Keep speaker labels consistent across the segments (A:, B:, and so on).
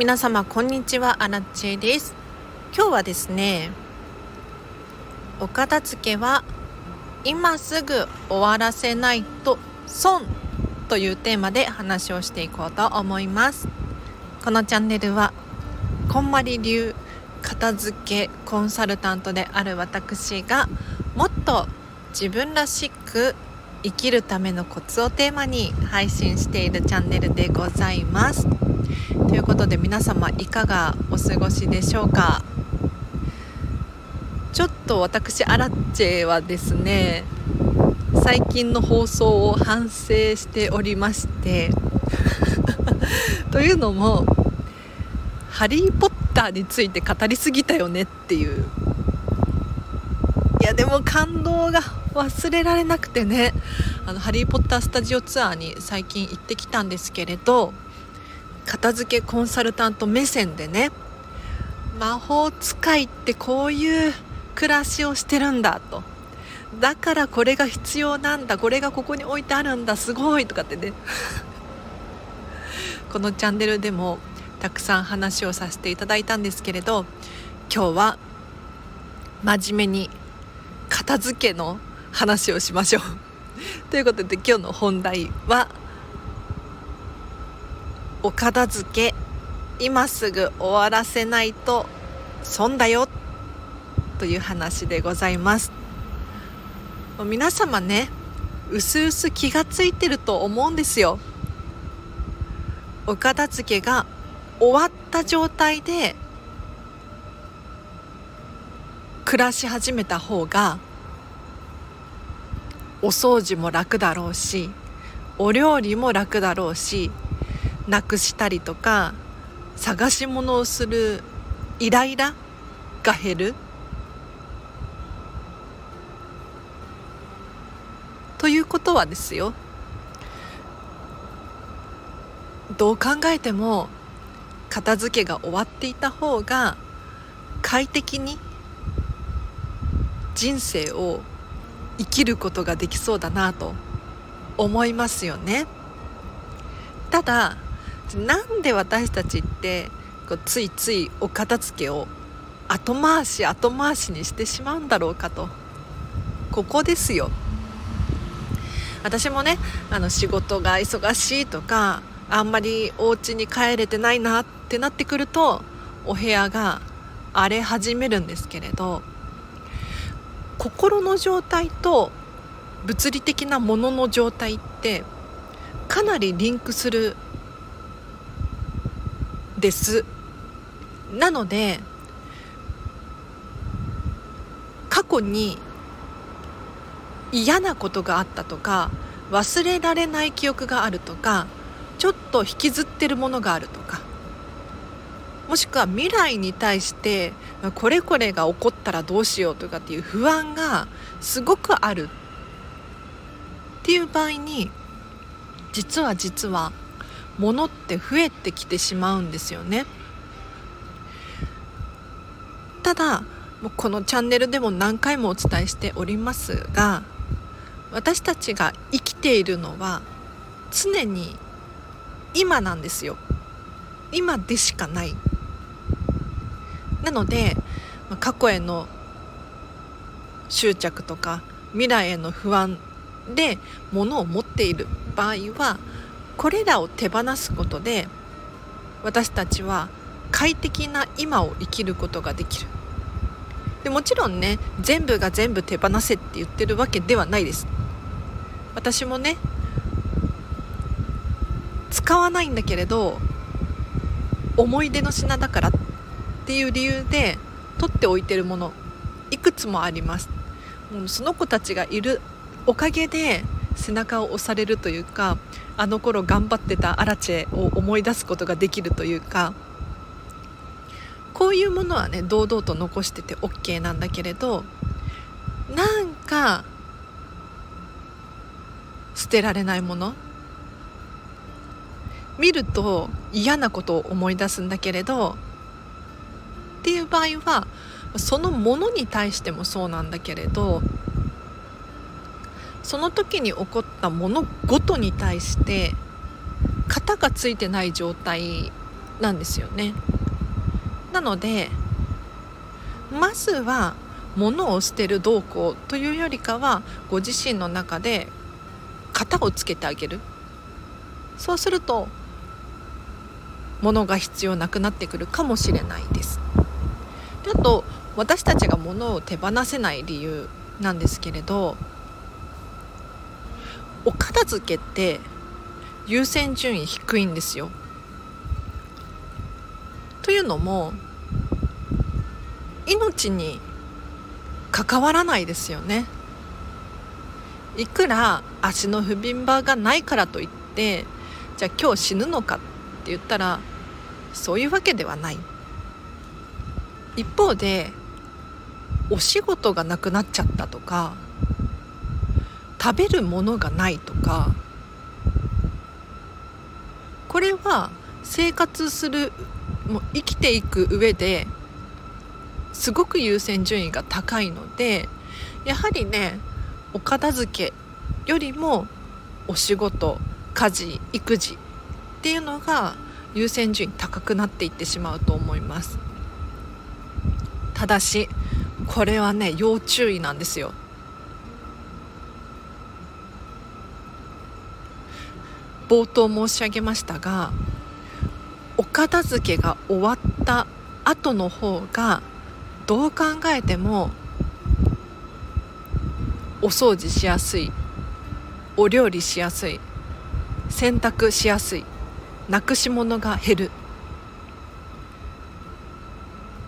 A: 皆様こんにちは。アラチェです。今日はですねお片付けは今すぐ終わらせないと損というテーマで話をしていこうと思います。このチャンネルはこんまり流片付けコンサルタントである私がもっと自分らしく生きるためのコツをテーマに配信しているチャンネルでございます。ということで皆様いかがお過ごしでしょうか？ちょっと私アラッチェはですね最近の放送を反省しておりまして というのも「ハリー・ポッター」について語りすぎたよねっていう。いやでも感動が忘れられなくてねあのハリー・ポッタースタジオツアーに最近行ってきたんですけれど片付けコンサルタント目線でね魔法使いってこういう暮らしをしてるんだと。だからこれが必要なんだ。これがここに置いてあるんだ。すごいとかってね。このチャンネルでもたくさん話をさせていただいたんですけれど今日は真面目に片付けの話をしましょう。ということで今日の本題はお片付け。今すぐ終わらせないと損だよ。という話でございます。皆様ねうすうす気がついてると思うんですよ。お片付けが終わった状態で暮らし始めた方がお掃除も楽だろうしお料理も楽だろうしなくしたりとか探し物をするイライラが減る。ということはですよ。どう考えても片付けが終わっていた方が快適に人生を生きることができそうだなと思いますよね。ただなんで私たちってこうついついお片付けを後回し後回しにしてしまうんだろうかと。ここですよ。私もねあの仕事が忙しいとかあんまりお家に帰れてないなってなってくるとお部屋が荒れ始めるんですけれど心の状態と物理的なものの状態ってかなりリンクするです。なので過去に嫌なことがあったとか忘れられない記憶があるとかちょっと引きずってるものがあるとかもしくは未来に対してこれこれが起こったらどうしようとかっていう不安がすごくある。っていう場合に実は実は物って増えてきてしまうんですよね。ただこのチャンネルでも何回もお伝えしておりますが私たちが生きているのは常に今なんですよ今でしかないなので過去への執着とか未来への不安で物を持っている場合はこれらを手放すことで私たちは快適な今を生きることができる。でもちろんね全部が全部手放せって言ってるわけではないです。私もね使わないんだけれど思い出の品だからっていう理由で取っておいてるものいくつもあります。もうその子たちがいるおかげで背中を押されるというかあの頃頑張ってたアラチェを思い出すことができるというかこういうものはね堂々と残してて OK なんだけれどなんか捨てられないもの見ると嫌なことを思い出すんだけれどっていう場合はそのものに対してもそうなんだけれどその時に起こったものごとに対して型がついてない状態なんですよね。なのでまずは物を捨てる動向というよりかはご自身の中で型をつけてあげる。そうすると物が必要なくなってくるかもしれないです。であと私たちが物を手放せない理由なんですけれどお片付けって優先順位低いんですよ。というのも命に関わらないですよね。いくら足の不憫場がないからといってじゃあ今日死ぬのかって言ったらそういうわけではない。一方でお仕事がなくなっちゃったとか食べるものがないとかこれは生活するもう生きていく上ですごく優先順位が高いのでやはりねお片付けよりもお仕事家事育児っていうのが優先順位高くなっていってしまうと思います。ただしこれはね要注意なんですよ。冒頭申し上げましたがお片付けが終わった後の方がどう考えてもお掃除しやすいお料理しやすい洗濯しやすいなくし物が減る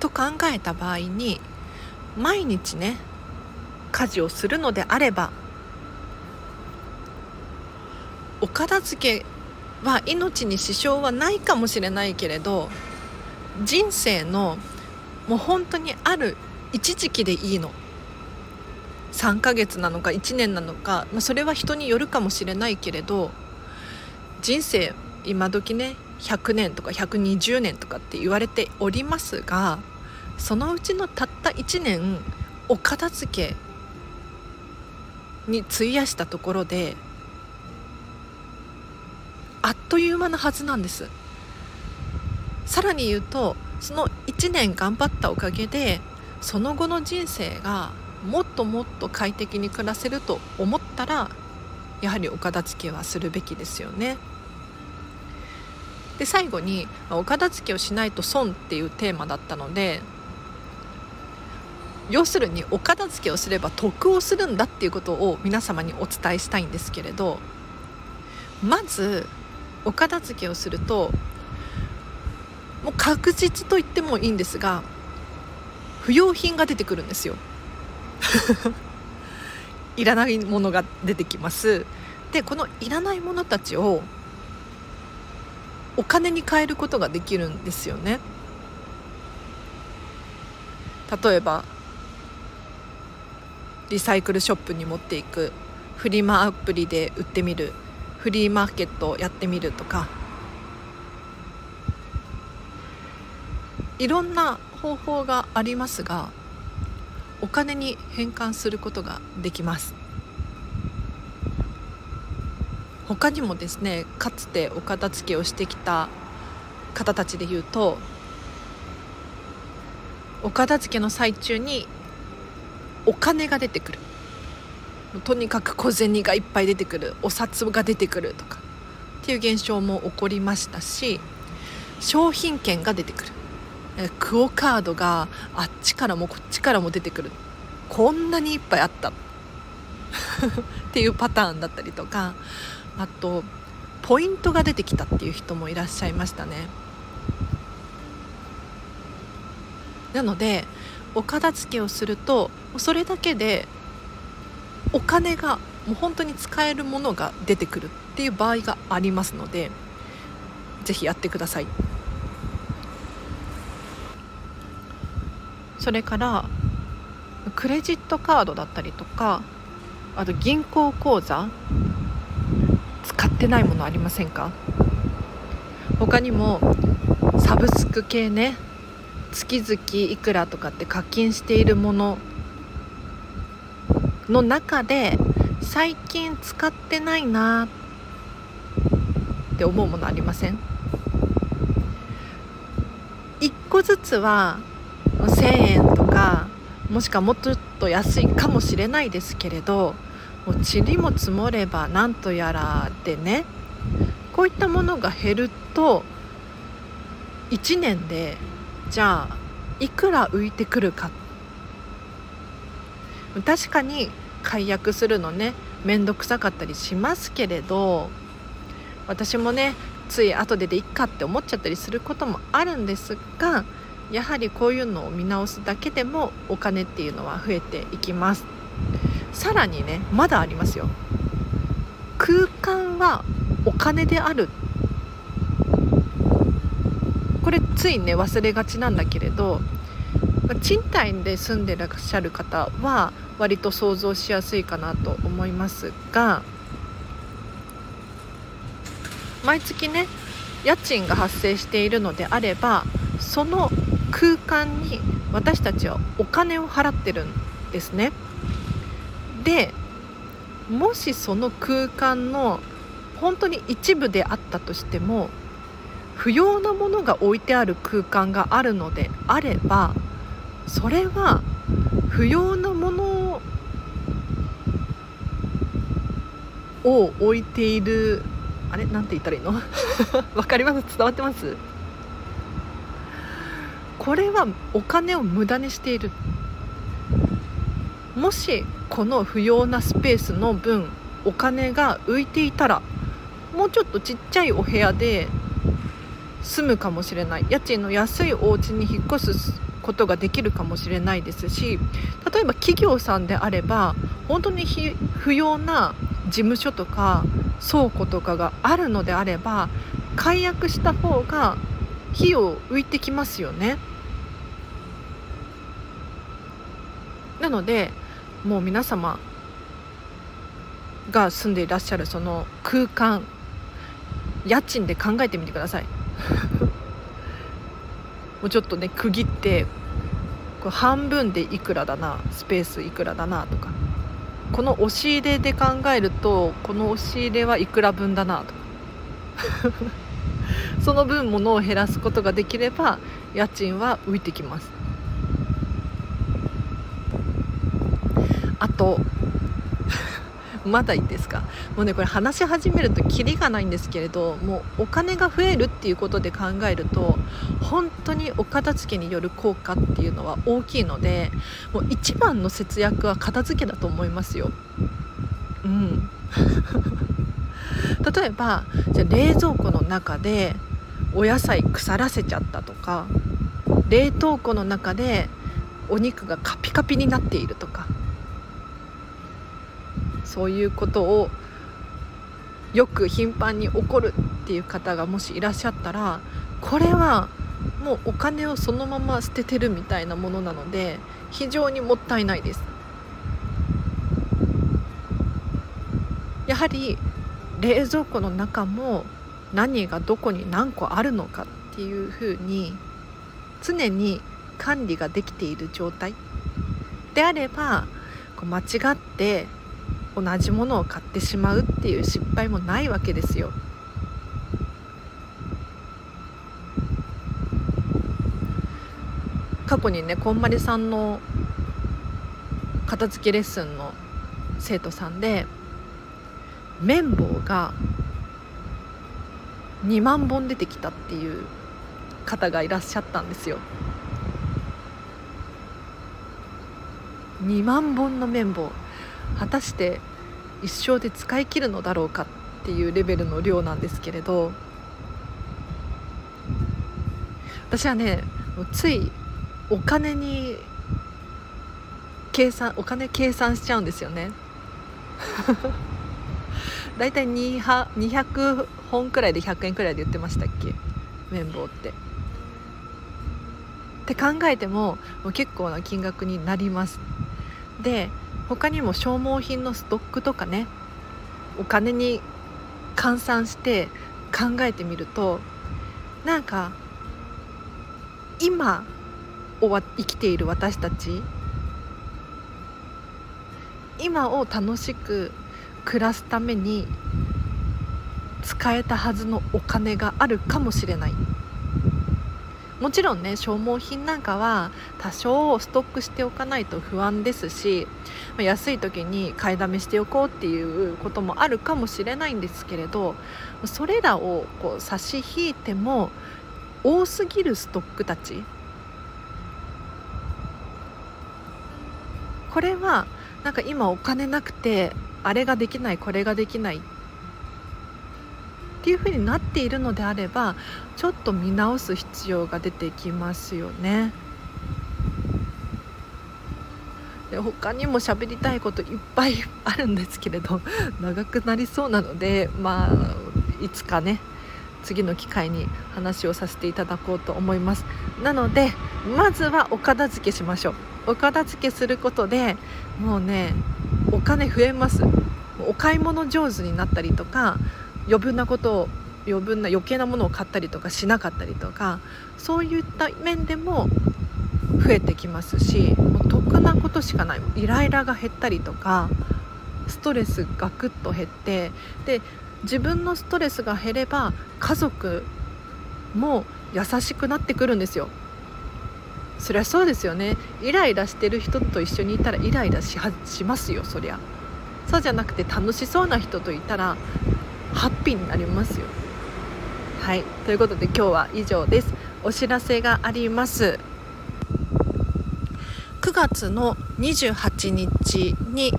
A: と考えた場合に毎日ね家事をするのであればお片付けは命に支障はないかもしれないけれど人生のもう本当にある一時期でいいの。3ヶ月なのか1年なのか、まあ、それは人によるかもしれないけれど人生今時ね100年とか120年とかって言われておりますがそのうちのたった1年お片付けに費やしたところであっという間なはずなんですさらに言うとその1年頑張ったおかげでその後の人生がもっともっと快適に暮らせると思ったらやはりお片付けはするべきですよね。で最後にお片付けをしないと損っていうテーマだったので要するにお片付けをすれば得をするんだっていうことを皆様にお伝えしたいんですけれどまずお片付けをするともう確実と言ってもいいんですが不要品が出てくるんですよ。いらないものが出てきます。でこのいらないものたちをお金に換えることができるんですよね。例えばリサイクルショップに持っていくフリマアプリで売ってみる。フリーマーケットをやってみるとかいろんな方法がありますがお金に変換することができます。他にもですねかつてお片付けをしてきた方たちで言うとお片付けの最中にお金が出てくる。とにかく小銭がいっぱい出てくるお札が出てくるとかっていう現象も起こりましたし商品券が出てくる。クオカードがあっちからもこっちからも出てくる。こんなにいっぱいあった。っていうパターンだったりとかあとポイントが出てきたっていう人もいらっしゃいましたね。なのでお片付けをするとそれだけでお金がもう本当に使えるものが出てくるっていう場合がありますので是非やってください。それからクレジットカードだったりとかあと銀行口座使ってないものありませんか？他にもサブスク系ね月々いくらとかって課金しているものの中で最近使ってないなって思うものありません？1個ずつは1000円とかもしくはもっと安いかもしれないですけれどもう塵も積もればなんとやらでねこういったものが減ると1年でじゃあいくら浮いてくるかって確かに解約するのね面倒くさかったりしますけれど私もねつい後ででいっかって思っちゃったりすることもあるんですがやはりこういうのを見直すだけでもお金っていうのは増えていきます。さらにねまだありますよ。空間はお金である。これついね忘れがちなんだけれど賃貸で住んでらっしゃる方は割と想像しやすいかなと思いますが毎月ね家賃が発生しているのであればその空間に私たちはお金を払ってるんですね。でもしその空間の本当に一部であったとしても不要なものが置いてある空間があるのであればそれは不要なものを置いているあれなんて言ったらいいの？わかります？伝わってます？これはお金を無駄にしている。もしこの不要なスペースの分お金が浮いていたらもうちょっとちっちゃいお部屋で住むかもしれない。家賃の安いお家に引っ越すことができるかもしれないですし例えば企業さんであれば本当に不要な事務所とか倉庫とかがあるのであれば解約した方が費用浮いてきますよね。なのでもう皆様が住んでいらっしゃるその空間家賃で考えてみてくださいもうちょっとね区切ってこれ半分でいくらだなスペースいくらだなとかこの押し入れで考えるとこの押し入れはいくら分だなとか その分物を減らすことができれば家賃は浮いてきます。あとまだいいですか？もうねこれ話し始めるとキリがないんですけれどもうお金が増えるっていうことで考えると本当にお片付けによる効果っていうのは大きいのでもう一番の節約は片付けだと思いますよ。うん 例えばじゃ冷蔵庫の中でお野菜腐らせちゃったとか冷凍庫の中でお肉がカピカピになっているとかそういうことをよく頻繁に起こるっていう方がもしいらっしゃったらこれはもうお金をそのまま捨ててるみたいなものなので非常にもったいないです。やはり冷蔵庫の中も何がどこに何個あるのかっていうふうに常に管理ができている状態であれば間違って同じものを買ってしまうっていう失敗もないわけですよ。過去にねこんまりさんの片付けレッスンの生徒さんで綿棒が2万本出てきたっていう方がいらっしゃったんですよ。2万本の綿棒果たして一生で使い切るのだろうかっていうレベルの量なんですけれど私はねついお金に計算お金計算しちゃうんですよね。だいたい200本くらいで100円くらいで言ってましたっけ？綿棒って。って考えてももう結構な金額になります。で他にも消耗品のストックとかねお金に換算して考えてみるとなんか今を生きている私たち今を楽しく暮らすために使えたはずのお金があるかもしれない。もちろんね消耗品なんかは多少ストックしておかないと不安ですし安い時に買いだめしておこうっていうこともあるかもしれないんですけれどそれらをこう差し引いても多すぎるストックたちこれはなんか今お金なくてあれができないこれができないっっていうふうになっているのであればちょっと見直す必要が出てきますよね。で他にも喋りたいこといっぱいあるんですけれど長くなりそうなのでまあいつかね次の機会に話をさせていただこうと思います。なのでまずはお片付けしましょう。お片付けすることでもうねお金増えます。お買い物上手になったりとか余分なことを余分な余計なものを買ったりとかしなかったりとかそういった面でも増えてきますしもう得なことしかないイライラが減ったりとかストレスがぐっと減ってで自分のストレスが減れば家族も優しくなってくるんですよ。そりゃそうですよね。イライラしてる人と一緒にいたらイライラしますよそりゃ。そうじゃなくて楽しそうな人といたらハッピーになりますよ。はい。ということで今日は以上です。お知らせがあります。9月の28日に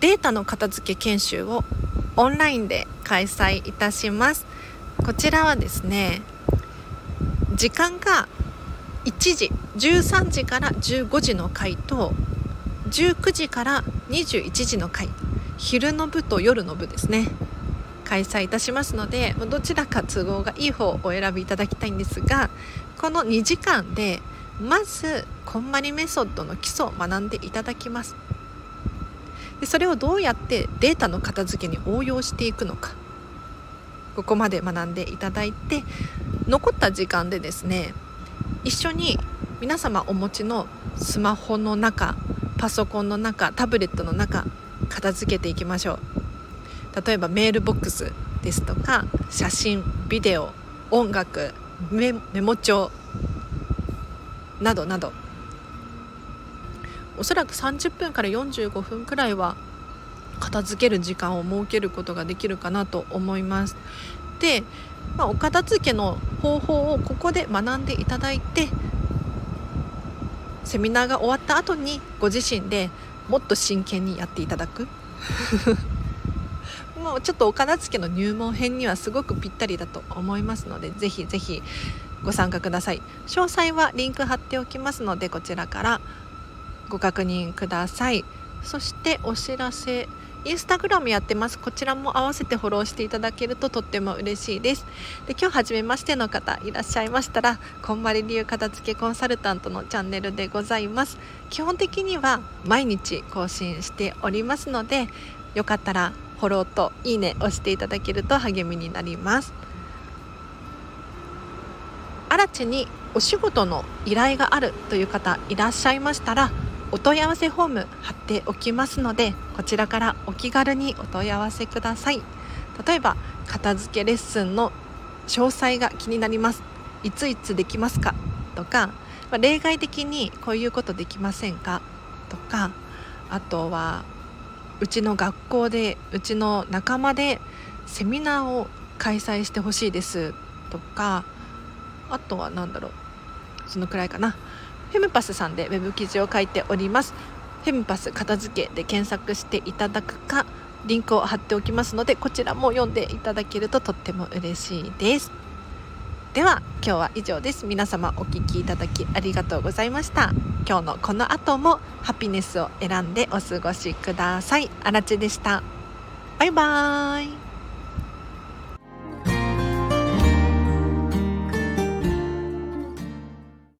A: データの片付け研修をオンラインで開催いたします。こちらはですね時間が1時13時から15時の回と19時から21時の回。昼の部と夜の部ですね。開催いたしますのでどちらか都合がいい方をお選びいただきたいんですがこの2時間でまずこんまりメソッドの基礎を学んでいただきます。でそれをどうやってデータの片付けに応用していくのか。ここまで学んでいただいて残った時間でですね一緒に皆様お持ちのスマホの中パソコンの中タブレットの中片付けていきましょう。例えばメールボックスですとか写真ビデオ音楽メモ帳などなどおそらく30分から45分くらいは片付ける時間を設けることができるかなと思います。で、まあ、お片付けの方法をここで学んでいただいてセミナーが終わった後にご自身でもっと真剣にやっていただくもちょっとお片付けの入門編にはすごくぴったりだと思いますのでぜひぜひご参加ください。詳細はリンク貼っておきますのでこちらからご確認ください。そしてお知らせ。インスタグラムやってます。こちらも合わせてフォローしていただけるととっても嬉しいです。で今日初めましての方いらっしゃいましたらこんまり流片付けコンサルタントのチャンネルでございます。基本的には毎日更新しておりますのでよかったらフォローといいね押していただけると励みになります。新地にお仕事の依頼があるという方いらっしゃいましたらお問い合わせフォーム貼っておきますのでこちらからお気軽にお問い合わせください。例えば片付けレッスンの詳細が気になります。いついつできますか？とか、まあ、例外的にこういうことできませんか？とかあとはうちの学校でうちの仲間でセミナーを開催してほしいですとかあとは何だろうそのくらいかな。フェムパスさんでウェブ記事を書いております。フェムパス片付けで検索していただくかリンクを貼っておきますのでこちらも読んでいただけるととっても嬉しいです。では今日は以上です。皆様お聞きいただきありがとうございました。今日のこの後もハピネスを選んでお過ごしください。あらちでした。バイバーイ。